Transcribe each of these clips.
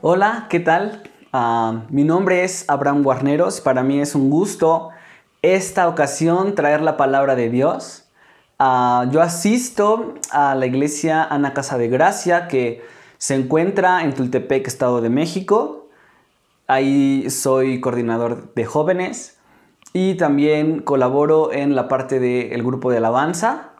Hola, ¿qué tal? Ah, mi nombre es Abraham Guarneros. Para mí es un gusto esta ocasión traer la palabra de Dios. Ah, yo asisto a la iglesia Ana Casa de Gracia que se encuentra en Tultepec, Estado de México. Ahí soy coordinador de jóvenes y también colaboro en la parte del grupo de alabanza.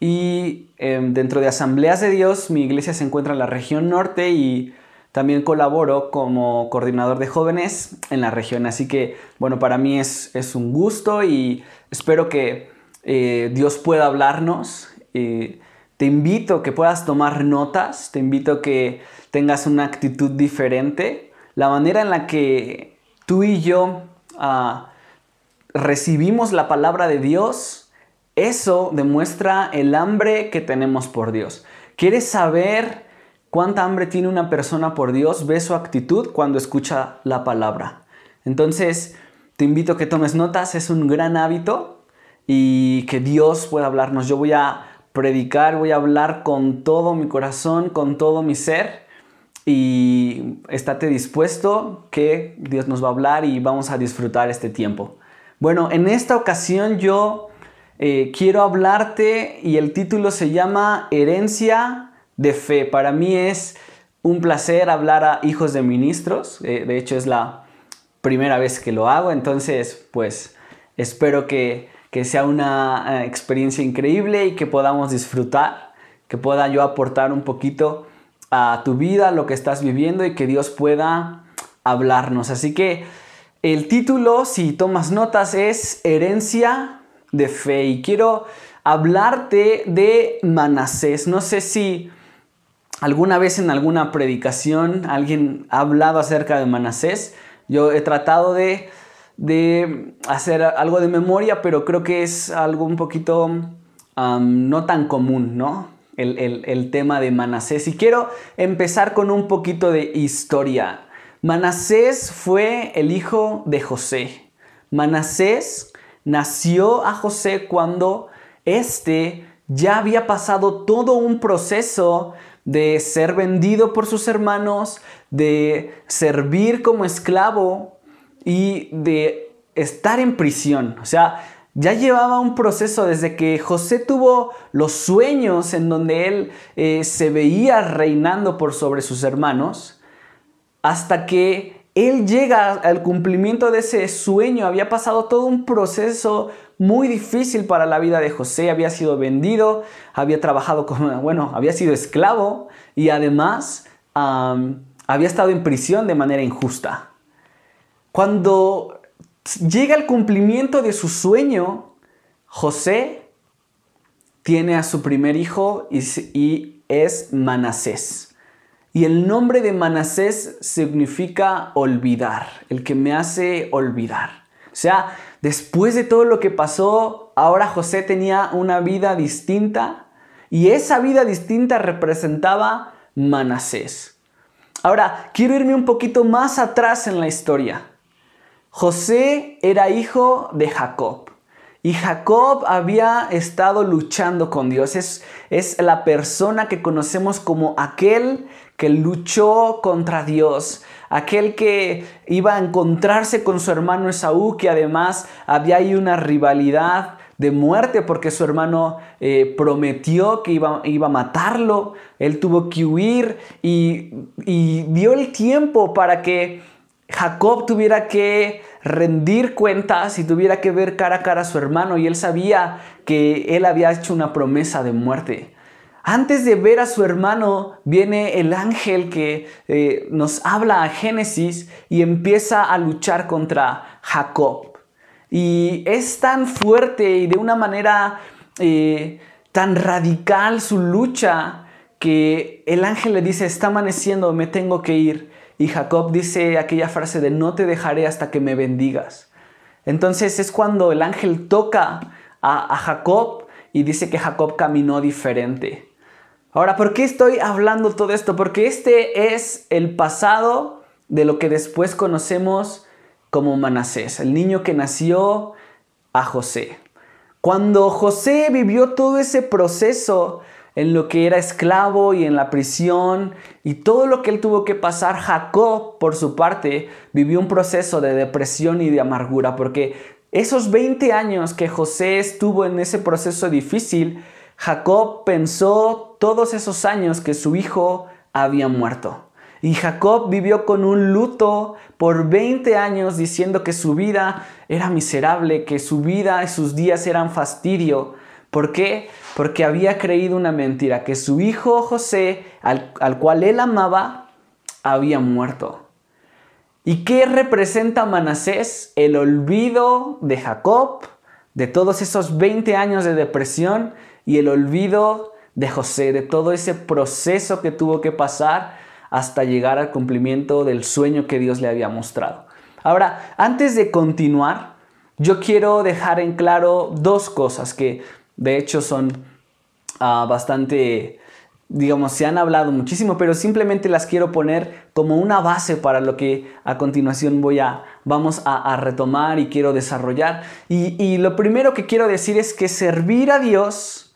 Y em, dentro de Asambleas de Dios, mi iglesia se encuentra en la región norte y también colaboro como coordinador de jóvenes en la región, así que bueno, para mí es, un gusto y espero que eh, Dios pueda hablarnos. Eh, te invito a que puedas tomar notas, te invito a que tengas una actitud diferente. La manera en la que tú y yo ah, recibimos la palabra de Dios, eso demuestra el hambre que tenemos por Dios. ¿Quieres saber cuánta hambre tiene una persona por Dios, ve su actitud cuando escucha la palabra. Entonces, te invito a que tomes notas, es un gran hábito y que Dios pueda hablarnos. Yo voy a predicar, voy a hablar con todo mi corazón, con todo mi ser y estate dispuesto que Dios nos va a hablar y vamos a disfrutar este tiempo. Bueno, en esta ocasión yo eh, quiero hablarte y el título se llama Herencia de fe. Para mí es un placer hablar a hijos de ministros. Eh, de hecho, es la primera vez que lo hago. Entonces, pues espero que, sea una eh, experiencia increíble y que podamos disfrutar, que pueda yo aportar un poquito a tu vida, lo que estás viviendo y que Dios pueda hablarnos. Así que el título, si tomas notas, es Herencia de Fe. Y quiero hablarte de Manasés. No sé si alguna vez en alguna predicación alguien ha hablado acerca de Manasés. Yo he tratado de, hacer algo de memoria, pero creo que es algo un poquito no tan común, ¿no? El, el, tema de Manasés. Y quiero empezar con un poquito de historia. Manasés fue el hijo de José. Manasés nació a José cuando éste ya había pasado todo un proceso de ser vendido por sus hermanos, de servir como esclavo y de estar en prisión. O sea, ya llevaba un proceso desde que José tuvo los sueños en donde él eh, se veía reinando por sobre sus hermanos, hasta que él llega al cumplimiento de ese sueño. Había pasado todo un proceso muy difícil para la vida de José. Había sido vendido, había trabajado como, bueno, había sido esclavo y además había estado en prisión de manera injusta. Cuando llega el cumplimiento de su sueño, José tiene a su primer hijo y, y es Manasés. Y el nombre de Manasés significa olvidar, el que me hace olvidar. O sea, después de todo lo que pasó, ahora José tenía una vida distinta y esa vida distinta representaba Manasés. Ahora, quiero irme un poquito más atrás en la historia. José era hijo de Jacob. Y Jacob había estado luchando con Dios. Es, es la persona que conocemos como aquel que luchó contra Dios, aquel que iba a encontrarse con su hermano Esaú, que además había ahí una rivalidad de muerte porque su hermano eh, prometió que iba, iba, a matarlo, él tuvo que huir y, y dio el tiempo para que Jacob tuviera que rendir cuentas y tuviera que ver cara a cara a su hermano y él sabía que él había hecho una promesa de muerte. Antes de ver a su hermano, viene el ángel que eh, nos habla a Génesis y empieza a luchar contra Jacob. Y es tan fuerte y de una manera eh, tan radical su lucha que el ángel le dice, está amaneciendo, me tengo que ir. Y Jacob dice aquella frase de no te dejaré hasta que me bendigas. Entonces es cuando el ángel toca a Jacob y dice que Jacob caminó diferente. Ahora, ¿por qué estoy hablando todo esto? Porque este es el pasado de lo que después conocemos como Manasés, el niño que nació a José. Cuando José vivió todo ese proceso en lo que era esclavo y en la prisión y todo lo que él tuvo que pasar, Jacob, por su parte, vivió un proceso de depresión y de amargura, porque esos 20 años que José estuvo en ese proceso difícil, Jacob pensó todos esos años que su hijo había muerto. Y Jacob vivió con un luto por 20 años diciendo que su vida era miserable, que su vida y sus días eran fastidio. ¿Por qué? Porque había creído una mentira, que su hijo José, al, al cual él amaba, había muerto. ¿Y qué representa Manasés? El olvido de Jacob, de todos esos 20 años de depresión y el olvido de José, de todo ese proceso que tuvo que pasar hasta llegar al cumplimiento del sueño que Dios le había mostrado. Ahora, antes de continuar, yo quiero dejar en claro dos cosas que de hecho son ah, bastante, digamos, se han hablado muchísimo, pero simplemente las quiero poner como una base para lo que a continuación voy a, vamos a, retomar y quiero desarrollar. Y, y lo primero que quiero decir es que servir a Dios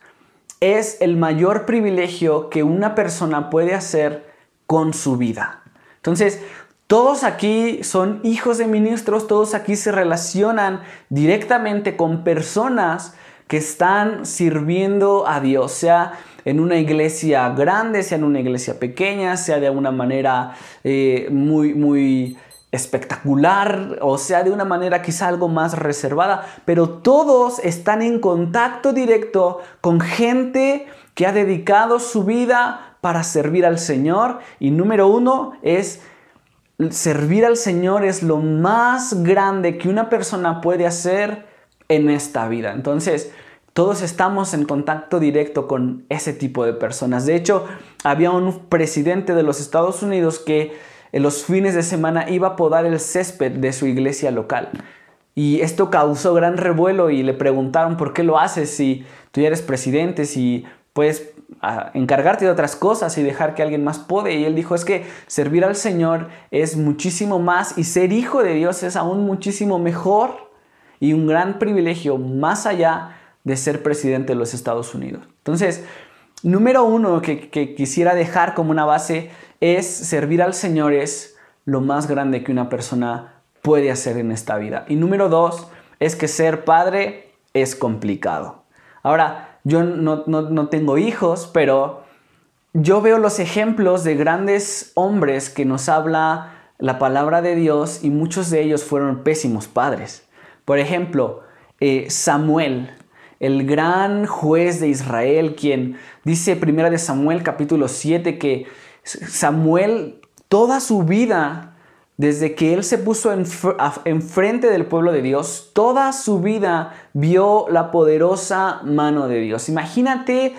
es el mayor privilegio que una persona puede hacer con su vida. Entonces, todos aquí son hijos de ministros, todos aquí se relacionan directamente con personas que están sirviendo a Dios, sea en una iglesia grande, sea en una iglesia pequeña, sea de una manera eh, muy, muy espectacular o sea de una manera quizá algo más reservada, pero todos están en contacto directo con gente que ha dedicado su vida para servir al Señor. Y número uno es servir al Señor es lo más grande que una persona puede hacer en esta vida. Entonces, todos estamos en contacto directo con ese tipo de personas. De hecho, había un presidente de los Estados Unidos que en los fines de semana iba a podar el césped de su iglesia local. Y esto causó gran revuelo y le preguntaron por qué lo haces si tú ya eres presidente, si puedes encargarte de otras cosas y dejar que alguien más puede. Y él dijo, es que servir al Señor es muchísimo más y ser hijo de Dios es aún muchísimo mejor y un gran privilegio más allá de ser presidente de los Estados Unidos. Entonces, número uno que, quisiera dejar como una base es servir al Señor es lo más grande que una persona puede hacer en esta vida. Y número dos es que ser padre es complicado. Ahora, yo no, tengo hijos, pero yo veo los ejemplos de grandes hombres que nos habla la palabra de Dios y muchos de ellos fueron pésimos padres. Por ejemplo, eh, Samuel, el gran juez de Israel, quien dice primera de Samuel capítulo 7 que Samuel toda su vida desde que él se puso enfrente del pueblo de Dios, toda su vida vio la poderosa mano de Dios. Imagínate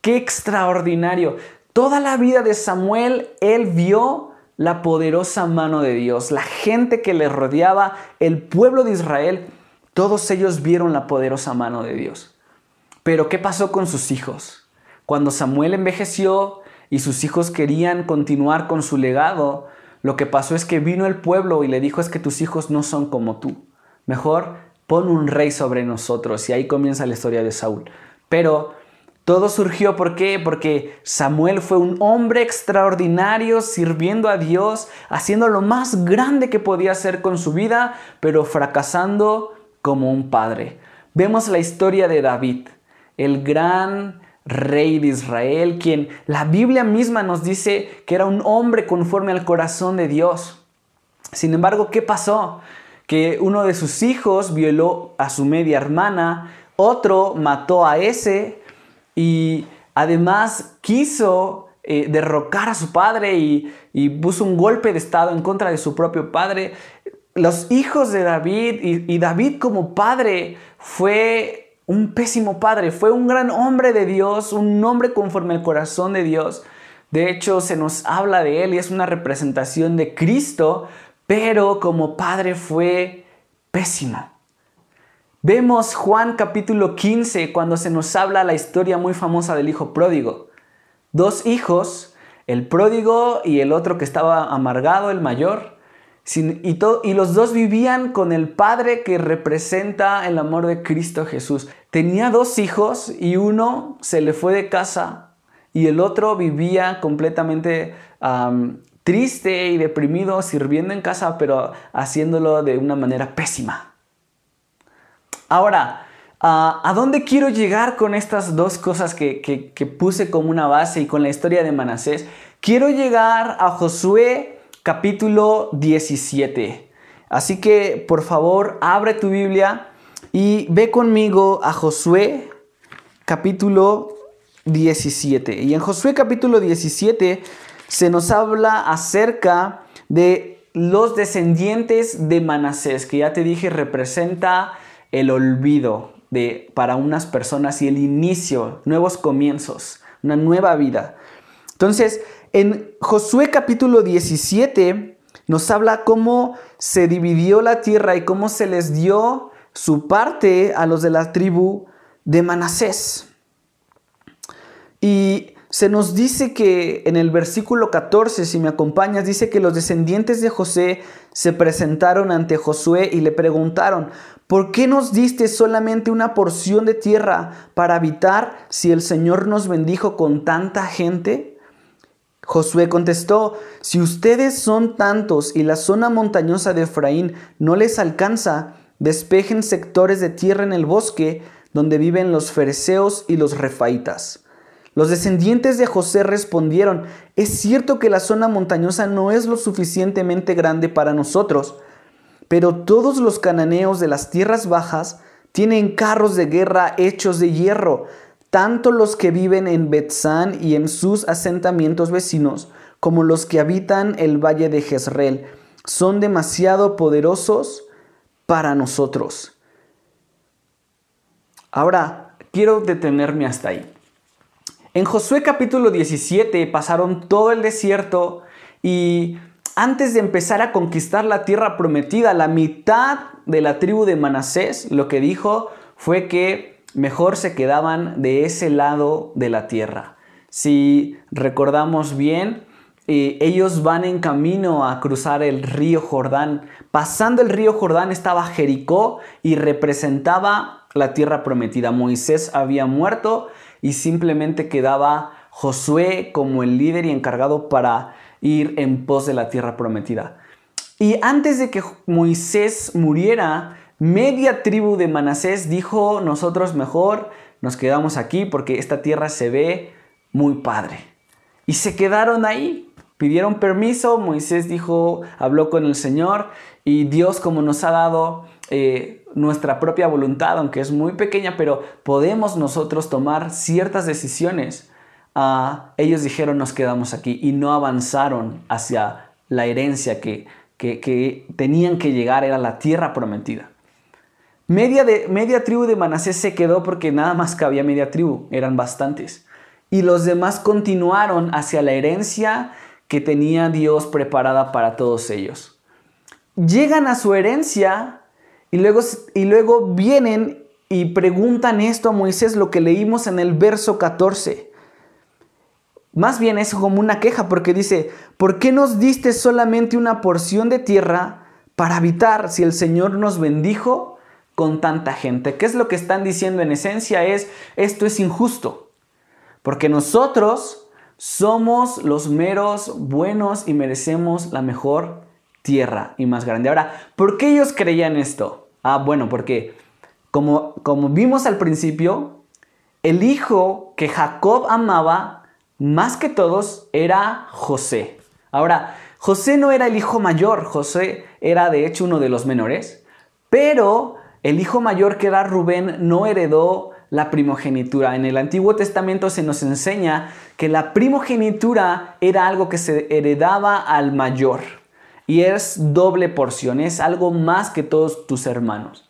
qué extraordinario. Toda la vida de Samuel, él vio la poderosa mano de Dios. La gente que le rodeaba, el pueblo de Israel, todos ellos vieron la poderosa mano de Dios. Pero ¿qué pasó con sus hijos? Cuando Samuel envejeció y sus hijos querían continuar con su legado, lo que pasó es que vino el pueblo y le dijo es que tus hijos no son como tú. Mejor pon un rey sobre nosotros. Y ahí comienza la historia de Saúl. Pero todo surgió ¿por qué? Porque Samuel fue un hombre extraordinario sirviendo a Dios, haciendo lo más grande que podía hacer con su vida, pero fracasando como un padre. Vemos la historia de David, el gran rey de Israel, quien la Biblia misma nos dice que era un hombre conforme al corazón de Dios. Sin embargo, ¿qué pasó? Que uno de sus hijos violó a su media hermana, otro mató a ese y además quiso eh, derrocar a su padre y, puso un golpe de estado en contra de su propio padre. Los hijos de David y David como padre fue un pésimo padre, fue un gran hombre de Dios, un hombre conforme al corazón de Dios. De hecho, se nos habla de él y es una representación de Cristo, pero como padre fue pésimo. Vemos Juan capítulo 15 cuando se nos habla la historia muy famosa del hijo pródigo. Dos hijos, el pródigo y el otro que estaba amargado, el mayor, y, los dos vivían con el Padre que representa el amor de Cristo Jesús. Tenía dos hijos y uno se le fue de casa y el otro vivía completamente triste y deprimido, sirviendo en casa, pero haciéndolo de una manera pésima. Ahora, ah, ¿a dónde quiero llegar con estas dos cosas que, que puse como una base y con la historia de Manasés? Quiero llegar a Josué capítulo 17. Así que por favor abre tu Biblia y ve conmigo a Josué capítulo 17. Y en Josué capítulo 17 se nos habla acerca de los descendientes de Manasés, que ya te dije representa el olvido de, para unas personas y el inicio, nuevos comienzos, una nueva vida. Entonces, en Josué capítulo 17 nos habla cómo se dividió la tierra y cómo se les dio su parte a los de la tribu de Manasés. Y se nos dice que en el versículo 14, si me acompañas, dice que los descendientes de José se presentaron ante Josué y le preguntaron, ¿por qué nos diste solamente una porción de tierra para habitar si el Señor nos bendijo con tanta gente? Josué contestó, si ustedes son tantos y la zona montañosa de Efraín no les alcanza, despejen sectores de tierra en el bosque donde viven los fereceos y los refaitas. Los descendientes de José respondieron, es cierto que la zona montañosa no es lo suficientemente grande para nosotros, pero todos los cananeos de las tierras bajas tienen carros de guerra hechos de hierro, tanto los que viven en Betzán y en sus asentamientos vecinos, como los que habitan el valle de Jezreel, son demasiado poderosos para nosotros. Ahora, quiero detenerme hasta ahí. En Josué capítulo 17 pasaron todo el desierto y antes de empezar a conquistar la tierra prometida, la mitad de la tribu de Manasés lo que dijo fue que mejor se quedaban de ese lado de la tierra. Si recordamos bien, eh, ellos van en camino a cruzar el río Jordán. Pasando el río Jordán estaba Jericó y representaba la tierra prometida. Moisés había muerto y simplemente quedaba Josué como el líder y encargado para ir en pos de la tierra prometida. Y antes de que Moisés muriera, Media tribu de Manasés dijo, nosotros mejor nos quedamos aquí porque esta tierra se ve muy padre. Y se quedaron ahí, pidieron permiso, Moisés dijo, habló con el Señor y Dios como nos ha dado eh, nuestra propia voluntad, aunque es muy pequeña, pero podemos nosotros tomar ciertas decisiones. Ellos dijeron nos quedamos aquí y no avanzaron hacia la herencia que, que tenían que llegar, era la tierra prometida. Media, de, media tribu de Manasés se quedó porque nada más cabía media tribu, eran bastantes. Y los demás continuaron hacia la herencia que tenía Dios preparada para todos ellos. Llegan a su herencia y luego, y luego vienen y preguntan esto a Moisés, lo que leímos en el verso 14. Más bien es como una queja porque dice, ¿por qué nos diste solamente una porción de tierra para habitar si el Señor nos bendijo con tanta gente. ¿Qué es lo que están diciendo en esencia? Es, esto es injusto, porque nosotros somos los meros buenos y merecemos la mejor tierra y más grande. Ahora, ¿por qué ellos creían esto? Ah, bueno, porque como, como vimos al principio, el hijo que Jacob amaba más que todos era José. Ahora, José no era el hijo mayor, José era de hecho uno de los menores, pero el hijo mayor que era Rubén no heredó la primogenitura. En el Antiguo Testamento se nos enseña que la primogenitura era algo que se heredaba al mayor. Y es doble porción, es algo más que todos tus hermanos.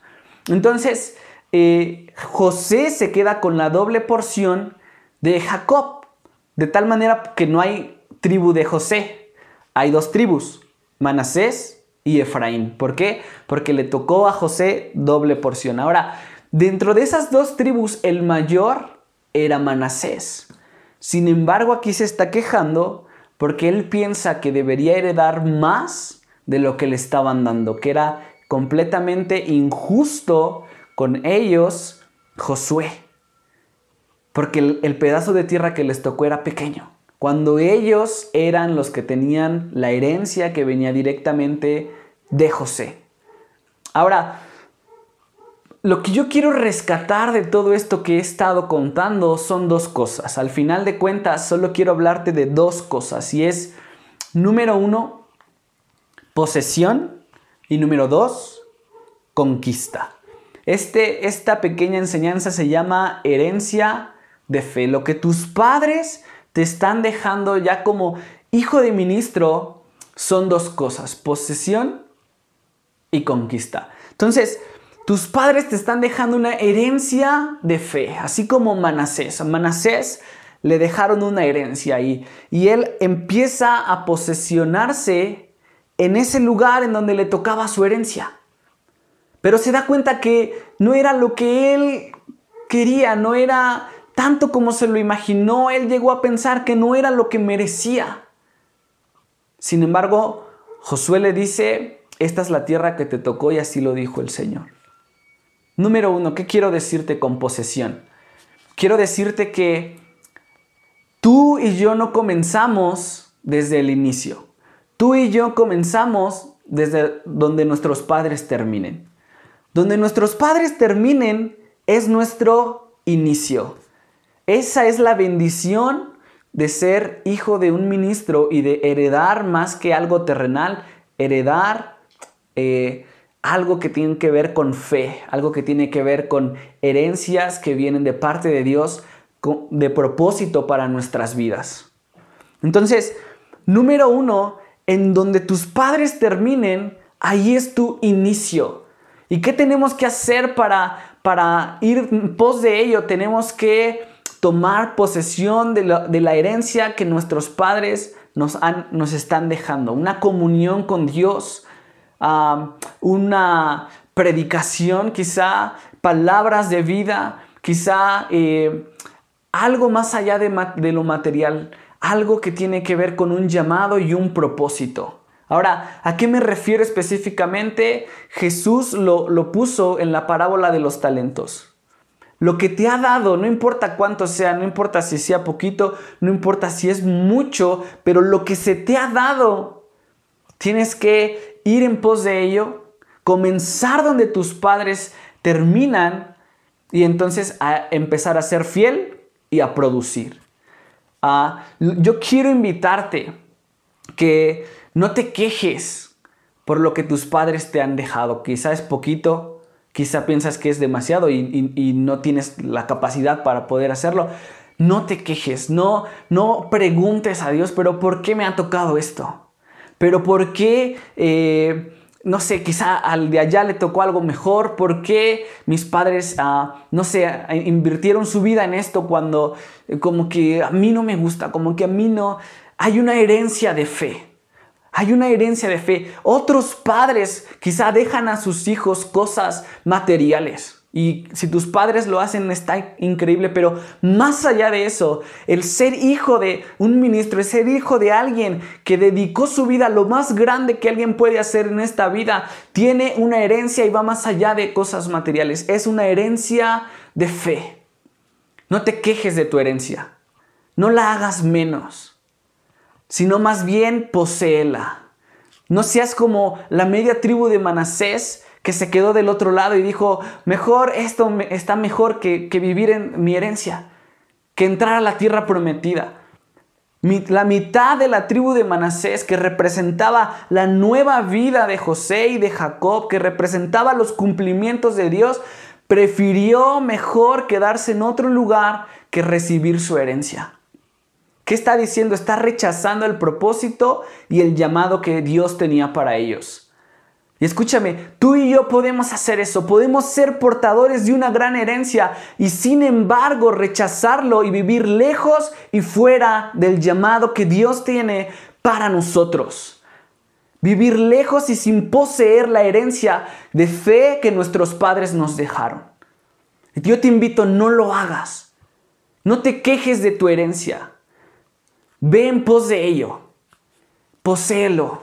Entonces, eh, José se queda con la doble porción de Jacob. De tal manera que no hay tribu de José. Hay dos tribus, Manasés y Efraín. ¿Por qué? Porque le tocó a José doble porción. Ahora, dentro de esas dos tribus, el mayor era Manasés. Sin embargo, aquí se está quejando porque él piensa que debería heredar más de lo que le estaban dando, que era completamente injusto con ellos Josué. Porque el, pedazo de tierra que les tocó era pequeño. Cuando ellos eran los que tenían la herencia que venía directamente de José. Ahora, lo que yo quiero rescatar de todo esto que he estado contando son dos cosas. Al final de cuentas, solo quiero hablarte de dos cosas. Y es, número uno, posesión. Y número dos, conquista. Este, esta pequeña enseñanza se llama herencia de fe. Lo que tus padres te están dejando ya como hijo de ministro son dos cosas, posesión y conquista. Entonces, tus padres te están dejando una herencia de fe, así como Manasés. Manasés le dejaron una herencia ahí y él empieza a posesionarse en ese lugar en donde le tocaba su herencia. Pero se da cuenta que no era lo que él quería, no era tanto como se lo imaginó, él llegó a pensar que no era lo que merecía. Sin embargo, Josué le dice, esta es la tierra que te tocó y así lo dijo el Señor. Número uno, ¿qué quiero decirte con posesión? Quiero decirte que tú y yo no comenzamos desde el inicio. Tú y yo comenzamos desde donde nuestros padres terminen. Donde nuestros padres terminen es nuestro inicio. Esa es la bendición de ser hijo de un ministro y de heredar más que algo terrenal, heredar eh, algo que tiene que ver con fe, algo que tiene que ver con herencias que vienen de parte de Dios de propósito para nuestras vidas. Entonces, número uno, en donde tus padres terminen, ahí es tu inicio. ¿Y qué tenemos que hacer para, para ir en pos de ello? Tenemos que tomar posesión de la, herencia que nuestros padres nos, están dejando, una comunión con Dios, una predicación, quizá palabras de vida, quizá eh, algo más allá de, lo material, algo que tiene que ver con un llamado y un propósito. Ahora, ¿a qué me refiero específicamente? Jesús lo puso en la parábola de los talentos. Lo que te ha dado, no importa cuánto sea, no importa si sea poquito, no importa si es mucho, pero lo que se te ha dado, tienes que ir en pos de ello, comenzar donde tus padres terminan y entonces a empezar a ser fiel y a producir. Ah, yo quiero invitarte que no te quejes por lo que tus padres te han dejado. Quizá es poquito, quizá piensas que es demasiado y, no tienes la capacidad para poder hacerlo. No te quejes, no, no preguntes a Dios, pero ¿por qué me ha tocado esto? pero ¿por qué, eh, no sé, quizá al de allá le tocó algo mejor? ¿Por qué mis padres, ah, no sé, invirtieron su vida en esto cuando eh, como que a mí no me gusta, como que a mí no... Hay una herencia de fe. Hay una herencia de fe. Otros padres quizá dejan a sus hijos cosas materiales. Y si tus padres lo hacen está increíble, pero más allá de eso, el ser hijo de un ministro, el ser hijo de alguien que dedicó su vida a lo más grande que alguien puede hacer en esta vida, tiene una herencia y va más allá de cosas materiales. Es una herencia de fe. No te quejes de tu herencia. No la hagas menos, sino más bien poséela. No seas como la media tribu de Manasés que se quedó del otro lado y dijo, mejor esto está mejor que, vivir en mi herencia, que entrar a la tierra prometida. La mitad de la tribu de Manasés, que representaba la nueva vida de José y de Jacob, que representaba los cumplimientos de Dios, prefirió mejor quedarse en otro lugar que recibir su herencia. ¿Qué está diciendo? Está rechazando el propósito y el llamado que Dios tenía para ellos. Y escúchame, tú y yo podemos hacer eso, podemos ser portadores de una gran herencia y sin embargo rechazarlo y vivir lejos y fuera del llamado que Dios tiene para nosotros. Vivir lejos y sin poseer la herencia de fe que nuestros padres nos dejaron. Yo te invito, no lo hagas. No te quejes de tu herencia. Ve en pos de ello. Poséelo.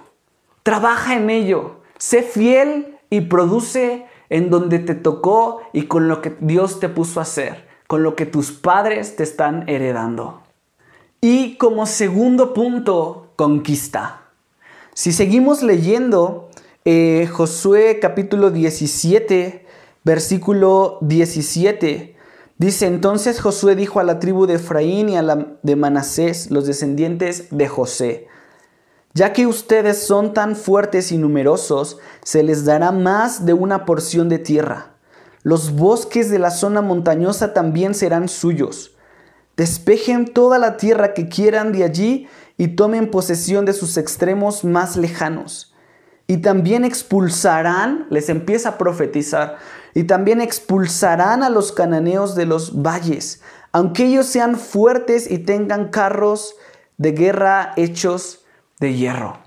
Trabaja en ello. Sé fiel y produce en donde te tocó y con lo que Dios te puso a hacer. con lo que tus padres te están heredando. Y como segundo punto, conquista. Si seguimos leyendo eh, Josué capítulo 17, versículo 17, dice, entonces Josué dijo a la tribu de Efraín y a la de Manasés, los descendientes de José, ya que ustedes son tan fuertes y numerosos, se les dará más de una porción de tierra. Los bosques de la zona montañosa también serán suyos. Despejen toda la tierra que quieran de allí y tomen posesión de sus extremos más lejanos. Y también expulsarán, les empieza a profetizar, y también expulsarán a los cananeos de los valles, aunque ellos sean fuertes y tengan carros de guerra hechos de hierro.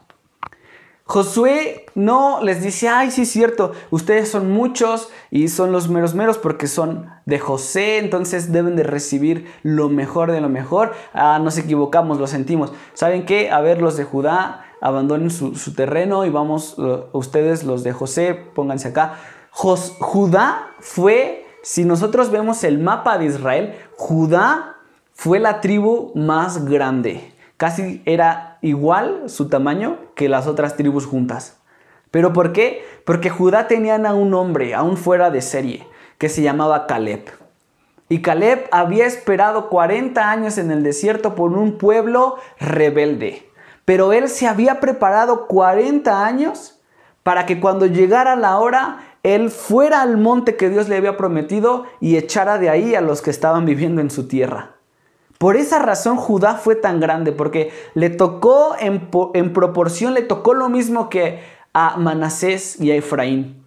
Josué no les dice, ay, sí es cierto, ustedes son muchos y son los meros meros porque son de José, entonces deben de recibir lo mejor de lo mejor. Ah, nos equivocamos, lo sentimos. ¿Saben qué? A ver, los de Judá abandonen su, terreno y vamos, ustedes los de José, pónganse acá. Judá fue, si nosotros vemos el mapa de Israel, Judá fue la tribu más grande. Casi era igual su tamaño que las otras tribus juntas. ¿Pero por qué? Porque Judá tenían a un hombre, aún fuera de serie, que se llamaba Caleb. Y Caleb había esperado 40 años en el desierto por un pueblo rebelde. Pero él se había preparado 40 años para que cuando llegara la hora, él fuera al monte que Dios le había prometido y echara de ahí a los que estaban viviendo en su tierra. Por esa razón Judá fue tan grande, porque le tocó en, proporción, le tocó lo mismo que a Manasés y a Efraín.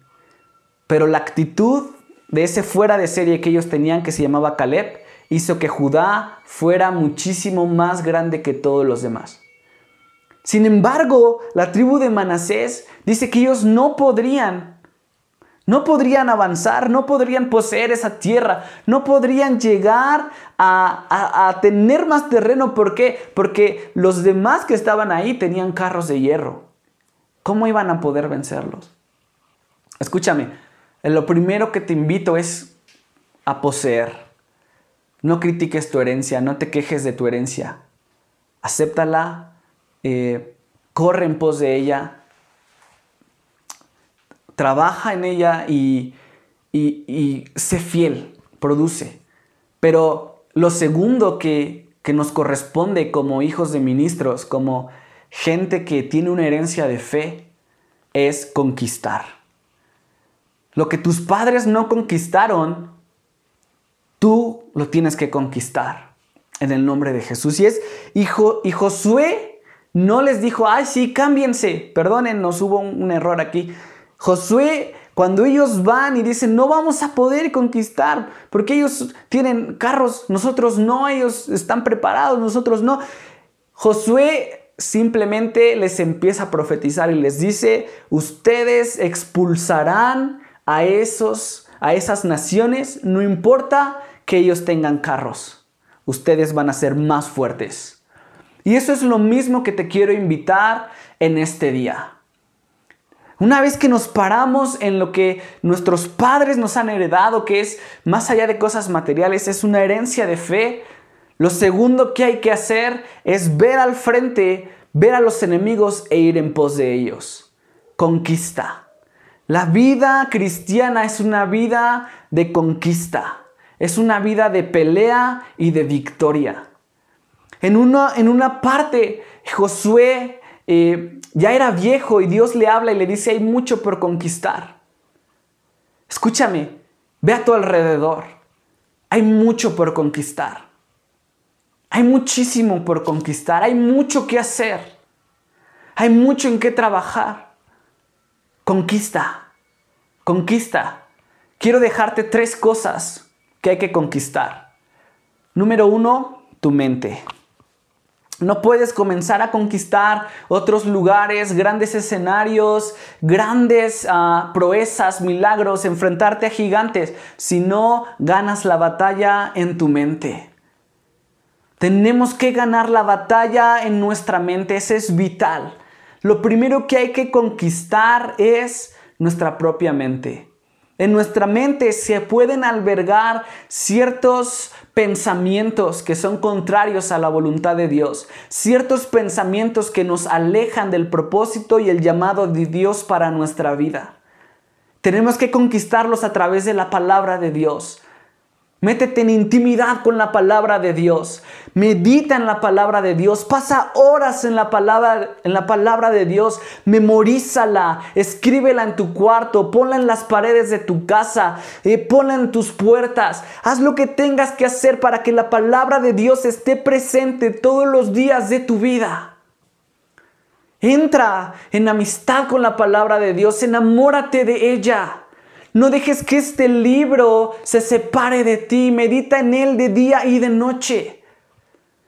Pero la actitud de ese fuera de serie que ellos tenían, que se llamaba Caleb, hizo que Judá fuera muchísimo más grande que todos los demás. Sin embargo, la tribu de Manasés dice que ellos no podrían no podrían avanzar, no podrían poseer esa tierra, no podrían llegar a, tener más terreno. ¿Por qué? Porque los demás que estaban ahí tenían carros de hierro. ¿Cómo iban a poder vencerlos? Escúchame, lo primero que te invito es a poseer. No critiques tu herencia, no te quejes de tu herencia. Acéptala, eh, corre en pos de ella, trabaja en ella y, y, sé fiel, produce. Pero lo segundo que, que nos corresponde como hijos de ministros, como gente que tiene una herencia de fe, es conquistar. Lo que tus padres no conquistaron, tú lo tienes que conquistar en el nombre de Jesús. Y es, hijo, y Josué no les dijo, ay, sí, cámbiense, perdonen, nos hubo un error aquí. Josué, cuando ellos van y dicen, no vamos a poder conquistar, porque ellos tienen carros, nosotros no, ellos están preparados, nosotros no. Josué simplemente les empieza a profetizar y les dice, ustedes expulsarán a esos a esas naciones, no importa que ellos tengan carros. Ustedes van a ser más fuertes. Y eso es lo mismo que te quiero invitar en este día. Una vez que nos paramos en lo que nuestros padres nos han heredado, que es más allá de cosas materiales, es una herencia de fe, lo segundo que hay que hacer es ver al frente, ver a los enemigos e ir en pos de ellos. Conquista. La vida cristiana es una vida de conquista, es una vida de pelea y de victoria. En una, en una parte, Josué eh, ya era viejo y Dios le habla y le dice, hay mucho por conquistar. Escúchame, ve a tu alrededor. Hay mucho por conquistar. Hay muchísimo por conquistar. Hay mucho que hacer. Hay mucho en qué trabajar. Conquista. Conquista. Quiero dejarte tres cosas que hay que conquistar. Número uno, tu mente. No puedes comenzar a conquistar otros lugares, grandes escenarios, grandes ah, proezas, milagros, enfrentarte a gigantes si no ganas la batalla en tu mente. Tenemos que ganar la batalla en nuestra mente, eso es vital. Lo primero que hay que conquistar es nuestra propia mente. En nuestra mente se pueden albergar ciertos pensamientos que son contrarios a la voluntad de Dios, ciertos pensamientos que nos alejan del propósito y el llamado de Dios para nuestra vida. Tenemos que conquistarlos a través de la palabra de Dios. Métete en intimidad con la palabra de Dios. Medita en la palabra de Dios. Pasa horas en la palabra, en la palabra de Dios. Memorízala. Escríbela en tu cuarto. Ponla en las paredes de tu casa. Eh, ponla en tus puertas. Haz lo que tengas que hacer para que la palabra de Dios esté presente todos los días de tu vida. Entra en amistad con la palabra de Dios. Enamórate de ella. No dejes que este libro se separe de ti. Medita en él de día y de noche.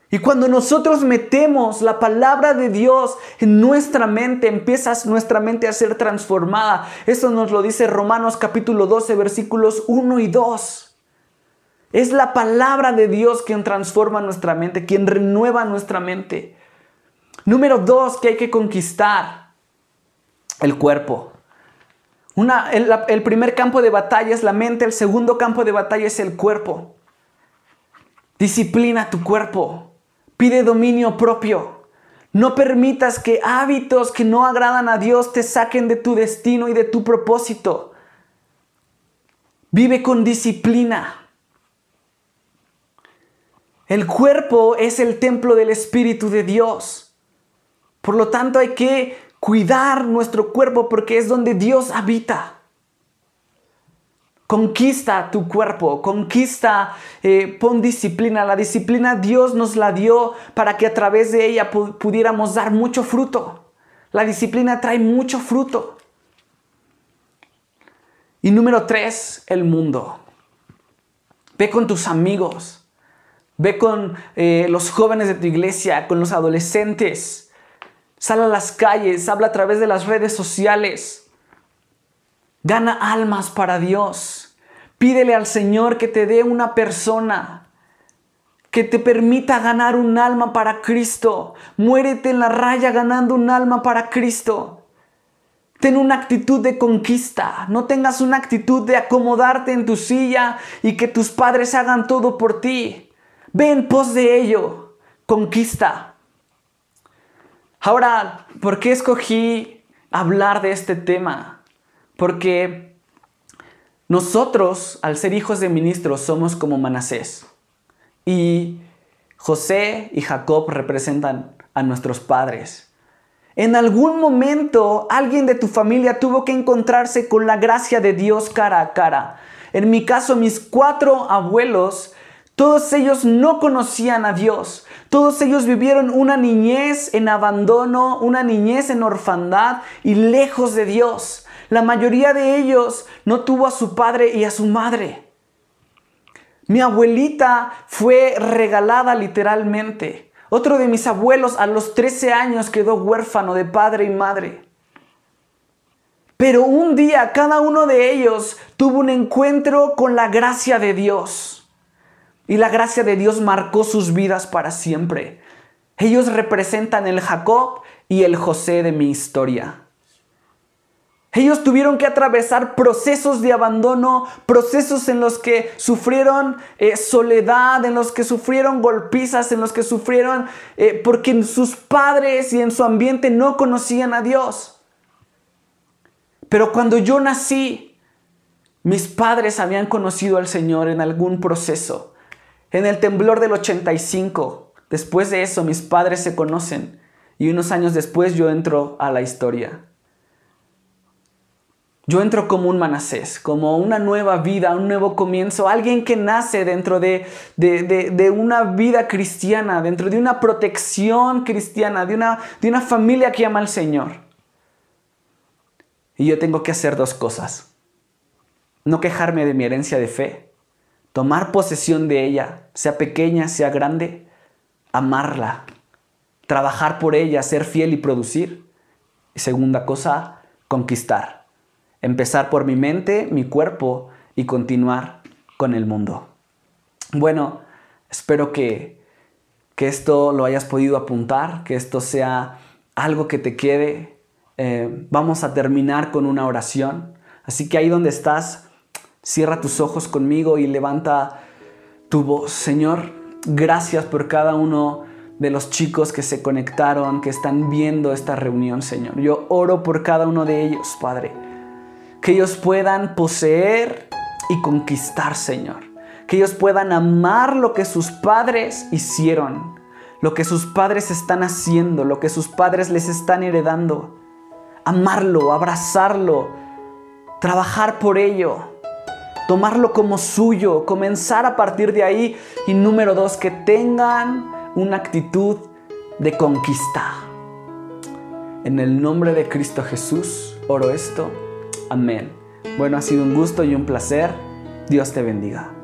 Y cuando nosotros metemos la palabra de Dios en nuestra mente, empieza nuestra mente a ser transformada. Eso nos lo dice Romanos capítulo 12, versículos 1 y 2. Es la palabra de Dios quien transforma nuestra mente, quien renueva nuestra mente. Número dos que hay que conquistar, el cuerpo el, primer campo de batalla es la mente, el segundo campo de batalla es el cuerpo. Disciplina tu cuerpo, pide dominio propio. No permitas que hábitos que no agradan a Dios te saquen de tu destino y de tu propósito. Vive con disciplina. El cuerpo es el templo del Espíritu de Dios. Por lo tanto hay que cuidar nuestro cuerpo porque es donde Dios habita. Conquista tu cuerpo, conquista, eh, pon disciplina. La disciplina Dios nos la dio para que a través de ella pudiéramos dar mucho fruto. La disciplina trae mucho fruto. Y número tres, el mundo. Ve con tus amigos, ve con eh, los jóvenes de tu iglesia, con los adolescentes Sal a las calles, habla a través de las redes sociales. Gana almas para Dios. Pídele al Señor que te dé una persona que te permita ganar un alma para Cristo. Muérete en la raya ganando un alma para Cristo. Ten una actitud de conquista. No tengas una actitud de acomodarte en tu silla y que tus padres hagan todo por ti. Ve en pos de ello. Conquista. Ahora, ¿por qué escogí hablar de este tema? Porque nosotros, al ser hijos de ministros, somos como Manasés. Y José y Jacob representan a nuestros padres. En algún momento alguien de tu familia tuvo que encontrarse con la gracia de Dios cara a cara. En mi caso, mis cuatro abuelos, todos ellos no conocían a Dios. Todos ellos vivieron una niñez en abandono, una niñez en orfandad y lejos de Dios. La mayoría de ellos no tuvo a su padre y a su madre. Mi abuelita fue regalada literalmente. Otro de mis abuelos a los 13 años quedó huérfano de padre y madre. Pero un día cada uno de ellos tuvo un encuentro con la gracia de Dios. Y la gracia de Dios marcó sus vidas para siempre. Ellos representan el Jacob y el José de mi historia. Ellos tuvieron que atravesar procesos de abandono, procesos en los que sufrieron eh, soledad, en los que sufrieron golpizas, en los que sufrieron eh, porque sus padres y en su ambiente no conocían a Dios. Pero cuando yo nací, mis padres habían conocido al Señor en algún proceso. En el temblor del 85, después de eso mis padres se conocen y unos años después yo entro a la historia. Yo entro como un Manasés, como una nueva vida, un nuevo comienzo, alguien que nace dentro de, de, una vida cristiana, dentro de una protección cristiana, de una, de una familia que ama al Señor. Y yo tengo que hacer dos cosas. No quejarme de mi herencia de fe tomar posesión de ella, sea pequeña, sea grande, amarla, trabajar por ella, ser fiel y producir. Y segunda cosa, conquistar. Empezar por mi mente, mi cuerpo y continuar con el mundo. Bueno, espero que, que esto lo hayas podido apuntar, que esto sea algo que te quede. Eh, vamos a terminar con una oración. Así que ahí donde estás, Cierra tus ojos conmigo y levanta tu voz. Señor, gracias por cada uno de los chicos que se conectaron, que están viendo esta reunión, Señor. Yo oro por cada uno de ellos, Padre. Que ellos puedan poseer y conquistar, Señor. Que ellos puedan amar lo que sus padres hicieron, lo que sus padres están haciendo, lo que sus padres les están heredando. Amarlo, abrazarlo, trabajar por ello, tomarlo como suyo, comenzar a partir de ahí. Y número dos, que tengan una actitud de conquista. En el nombre de Cristo Jesús oro esto. Amén. Bueno, ha sido un gusto y un placer. Dios te bendiga.